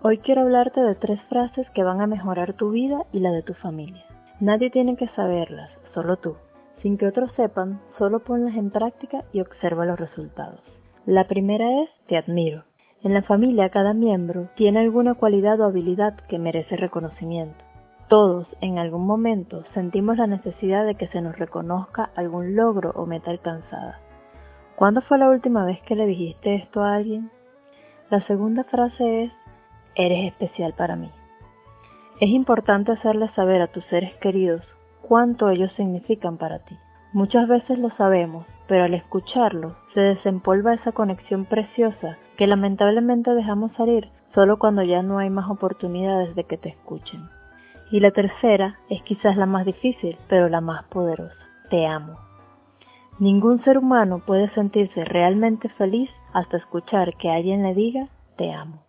Hoy quiero hablarte de tres frases que van a mejorar tu vida y la de tu familia. Nadie tiene que saberlas, solo tú. Sin que otros sepan, solo ponlas en práctica y observa los resultados. La primera es te admiro. En la familia cada miembro tiene alguna cualidad o habilidad que merece reconocimiento. Todos en algún momento sentimos la necesidad de que se nos reconozca algún logro o meta alcanzada. ¿Cuándo fue la última vez que le dijiste esto a alguien? La segunda frase es eres especial para mí. Es importante hacerle saber a tus seres queridos cuánto ellos significan para ti. Muchas veces lo sabemos, pero al escucharlo se desempolva esa conexión preciosa que lamentablemente dejamos salir solo cuando ya no hay más oportunidades de que te escuchen. Y la tercera es quizás la más difícil, pero la más poderosa. Te amo. Ningún ser humano puede sentirse realmente feliz hasta escuchar que alguien le diga te amo.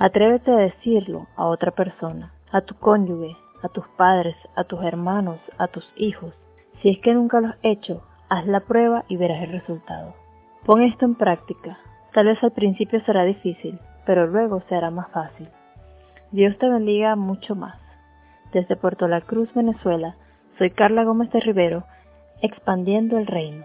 Atrévete a decirlo a otra persona, a tu cónyuge, a tus padres, a tus hermanos, a tus hijos. Si es que nunca lo has hecho, haz la prueba y verás el resultado. Pon esto en práctica. Tal vez al principio será difícil, pero luego se hará más fácil. Dios te bendiga mucho más. Desde Puerto La Cruz, Venezuela, soy Carla Gómez de Rivero, expandiendo el reino.